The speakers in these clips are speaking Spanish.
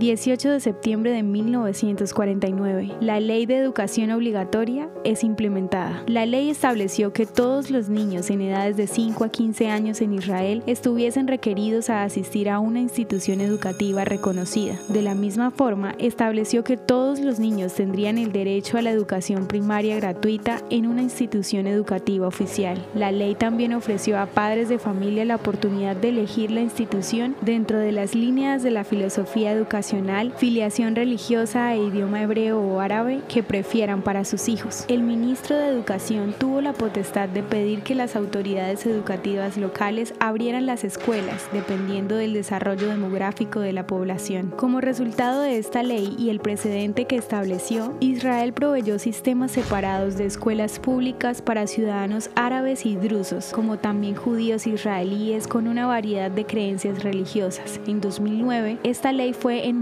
18 de septiembre de 1949, la ley de educación obligatoria es implementada. La ley estableció que todos los niños en edades de 5 a 15 años en Israel estuviesen requeridos a asistir a una institución educativa reconocida. De la misma forma, estableció que todos los niños tendrían el derecho a la educación primaria gratuita en una institución educativa oficial. La ley también ofreció a padres de familia la oportunidad de elegir la institución dentro de las líneas de la filosofía educacional filiación religiosa e idioma hebreo o árabe que prefieran para sus hijos. El ministro de Educación tuvo la potestad de pedir que las autoridades educativas locales abrieran las escuelas dependiendo del desarrollo demográfico de la población. Como resultado de esta ley y el precedente que estableció, Israel proveyó sistemas separados de escuelas públicas para ciudadanos árabes y drusos, como también judíos israelíes con una variedad de creencias religiosas. En 2009, esta ley fue en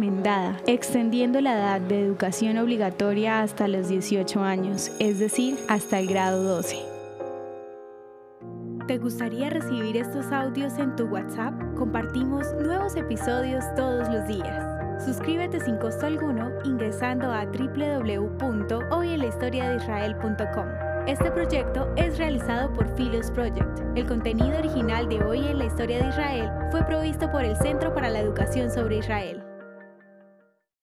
extendiendo la edad de educación obligatoria hasta los 18 años, es decir, hasta el grado 12. ¿Te gustaría recibir estos audios en tu WhatsApp? Compartimos nuevos episodios todos los días. Suscríbete sin costo alguno ingresando a www.hoyenlahistoriadeisrael.com. Este proyecto es realizado por Philos Project. El contenido original de Hoy en la Historia de Israel fue provisto por el Centro para la Educación sobre Israel.